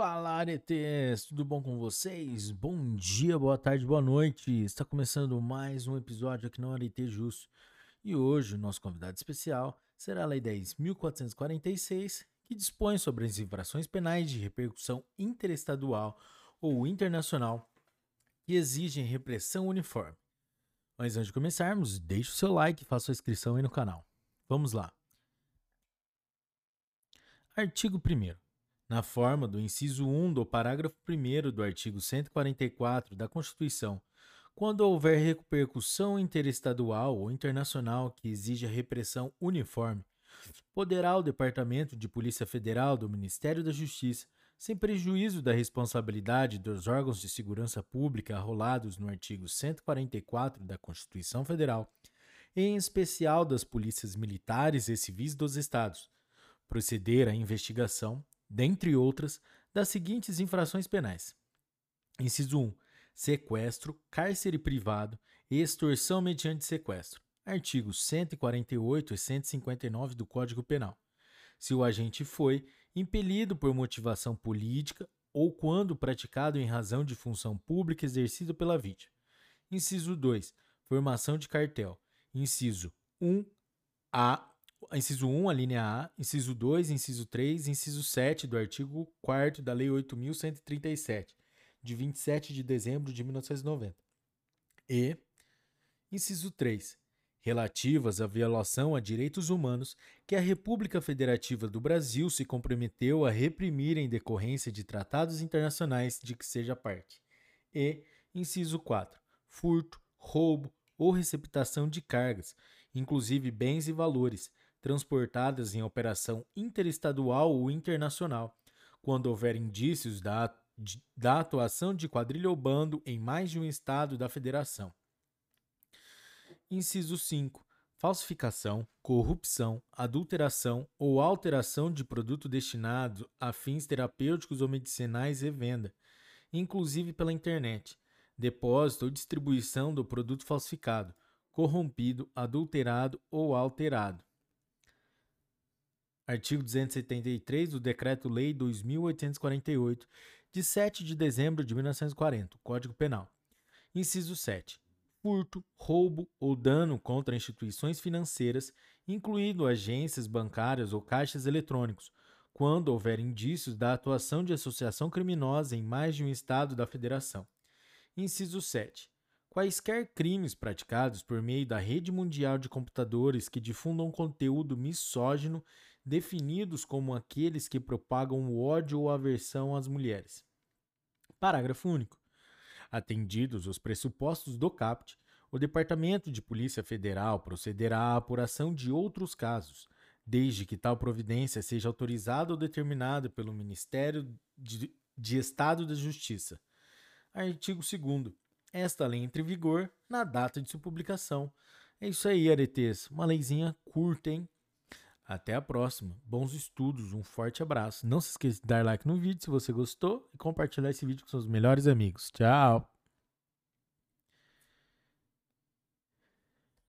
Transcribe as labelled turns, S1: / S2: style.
S1: Fala, aretes! Tudo bom com vocês? Bom dia, boa tarde, boa noite. Está começando mais um episódio aqui no Arete Justo. E hoje o nosso convidado especial será a Lei 10.446, que dispõe sobre as infrações penais de repercussão interestadual ou internacional que exigem repressão uniforme. Mas antes de começarmos, deixe o seu like e faça sua inscrição aí no canal. Vamos lá. Artigo 1 na forma do inciso 1 do parágrafo 1 do artigo 144 da Constituição, quando houver repercussão interestadual ou internacional que exija repressão uniforme, poderá o Departamento de Polícia Federal do Ministério da Justiça, sem prejuízo da responsabilidade dos órgãos de segurança pública arrolados no artigo 144 da Constituição Federal, em especial das polícias militares e civis dos estados, proceder à investigação, dentre outras, das seguintes infrações penais: inciso 1. Sequestro, cárcere privado e extorsão mediante sequestro. Artigos 148 e 159 do Código Penal. Se o agente foi impelido por motivação política ou quando praticado em razão de função pública exercida pela vítima. Inciso 2. Formação de cartel. Inciso 1. A inciso 1, a linha A, inciso 2, inciso 3, inciso 7 do artigo 4 da Lei 8.137, de 27 de dezembro de 1990. E, inciso 3, relativas à violação a direitos humanos que a República Federativa do Brasil se comprometeu a reprimir em decorrência de tratados internacionais de que seja parte. E, inciso 4, furto, roubo ou receptação de cargas, inclusive bens e valores, transportadas em operação interestadual ou internacional, quando houver indícios da, da atuação de quadrilha ou bando em mais de um estado da federação. Inciso 5. Falsificação, corrupção, adulteração ou alteração de produto destinado a fins terapêuticos ou medicinais e venda, inclusive pela internet, depósito ou distribuição do produto falsificado, corrompido, adulterado ou alterado Artigo 273 do Decreto-Lei 2848, de 7 de dezembro de 1940, Código Penal. Inciso 7. Furto, roubo ou dano contra instituições financeiras, incluindo agências bancárias ou caixas eletrônicos, quando houver indícios da atuação de associação criminosa em mais de um estado da Federação. Inciso 7. Quaisquer crimes praticados por meio da rede mundial de computadores que difundam conteúdo misógino definidos como aqueles que propagam o ódio ou aversão às mulheres. Parágrafo único. Atendidos os pressupostos do CAPT, o Departamento de Polícia Federal procederá à apuração de outros casos, desde que tal providência seja autorizada ou determinada pelo Ministério de, de Estado da Justiça. Artigo 2. Esta lei entra em vigor na data de sua publicação. É isso aí, aretes. Uma leizinha curta, hein? Até a próxima. Bons estudos, um forte abraço. Não se esqueça de dar like no vídeo se você gostou e compartilhar esse vídeo com seus melhores amigos. Tchau!